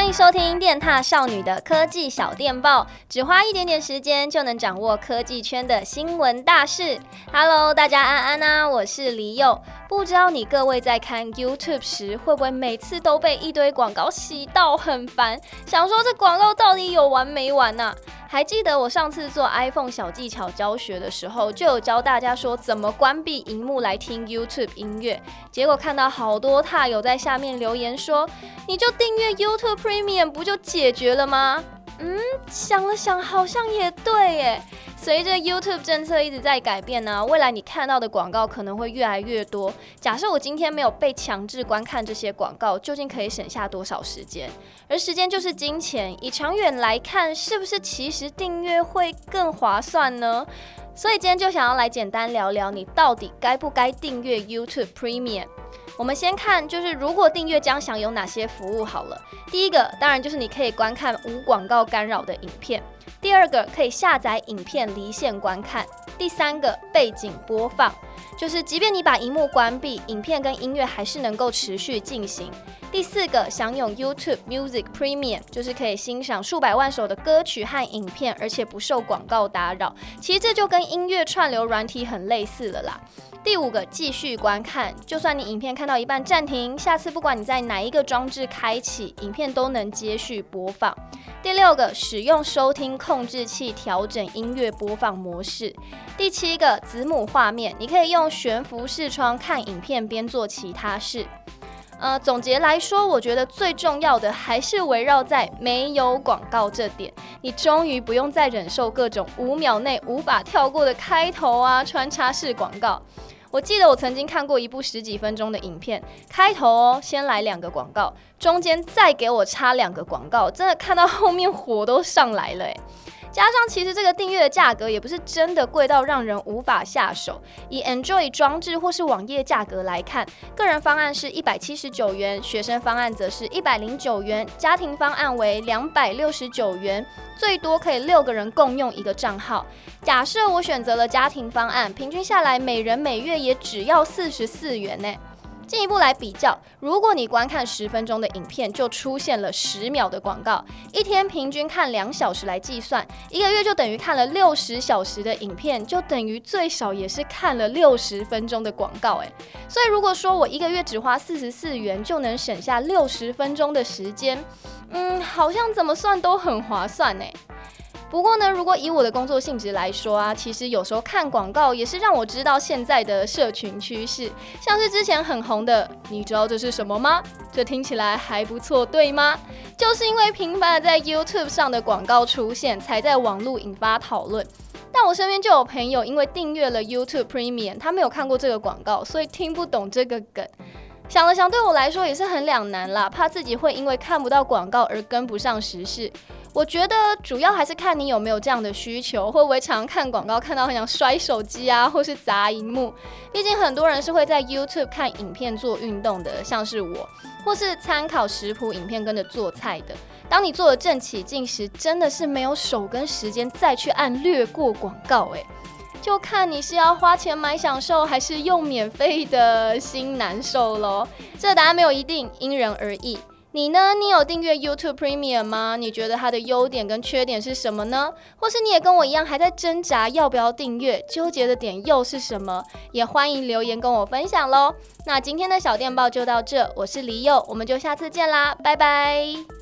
欢迎收听电踏少女的科技小电报，只花一点点时间就能掌握科技圈的新闻大事。Hello，大家安安啊，我是李佑。不知道你各位在看 YouTube 时，会不会每次都被一堆广告洗到很烦，想说这广告到底有完没完呢、还记得我上次做 iPhone 小技巧教学的时候，就有教大家说怎么关闭荧幕来听 YouTube 音乐。结果看到好多踏友在下面留言说：“你就订阅 YouTube Premium 不就解决了吗？”嗯，想了想，好像也对耶。随着 YouTube 政策一直在改变呢、未来你看到的广告可能会越来越多。假设我今天没有被强制观看这些广告，究竟可以省下多少时间？而时间就是金钱，以长远来看，是不是其实订阅会更划算呢？所以今天就想要来简单聊聊，你到底该不该订阅 YouTube Premium？我们先看，就是如果订阅将享有哪些服务好了。第一个，当然就是你可以观看无广告干扰的影片。第二个可以下载影片离线观看，第三个背景播放，就是即便你把荧幕关闭，影片跟音乐还是能够持续进行。第四个享有 YouTube Music Premium，就是可以欣赏数百万首的歌曲和影片，而且不受广告打扰。其实这就跟音乐串流软体很类似了啦。第五个继续观看，就算你影片看到一半暂停，下次不管你在哪一个装置开启，影片都能接续播放。第六个使用收听控制器调整音乐播放模式。第七个子母画面，你可以用悬浮视窗看影片边做其他事。呃，总结来说，我觉得最重要的还是围绕在没有广告这点，你终于不用再忍受各种五秒内无法跳过的开头啊穿插式广告。我记得我曾经看过一部十几分钟的影片，开头哦，先来两个广告，中间再给我插两个广告，真的看到后面火都上来了诶。加上，其实这个订阅的价格也不是真的贵到让人无法下手。以 Android 装置或是网页价格来看，个人方案是一百七十九元，学生方案则是一百零九元，家庭方案为两百六十九元，最多可以六个人共用一个账号。假设我选择了家庭方案，平均下来每人每月也只要四十四元呢。进一步来比较，如果你观看十分钟的影片，就出现了十秒的广告，一天平均看两小时来计算，一个月就等于看了六十小时的影片，就等于最少也是看了六十分钟的广告。诶，所以如果说我一个月只花四十四元就能省下六十分钟的时间，嗯，好像怎么算都很划算呢。不过呢，如果以我的工作性质来说啊，其实有时候看广告也是让我知道现在的社群趋势，像是之前很红的，你知道这是什么吗？这听起来还不错，对吗？就是因为频繁的在 YouTube 上的广告出现，才在网络引发讨论。但我身边就有朋友因为订阅了 YouTube Premium，他没有看过这个广告，所以听不懂这个梗。想了想，对我来说也是很两难啦，怕自己会因为看不到广告而跟不上时事。我觉得主要还是看你有没有这样的需求，会不会常看广告看到很想摔手机啊，或是砸荧幕。毕竟很多人是会在 YouTube 看影片做运动的，像是我，或是参考食谱影片跟着做菜的。当你做的正起劲时，真的是没有手跟时间再去按略过广告，诶，就看你是要花钱买享受，还是用免费的心难受喽。这答案没有一定，因人而异。你呢？你有订阅 YouTube Premium 吗？你觉得它的优点跟缺点是什么呢？或是你也跟我一样还在挣扎要不要订阅，纠结的点又是什么？也欢迎留言跟我分享喽。那今天的小电报就到这，我是李佑，我们就下次见啦，拜拜。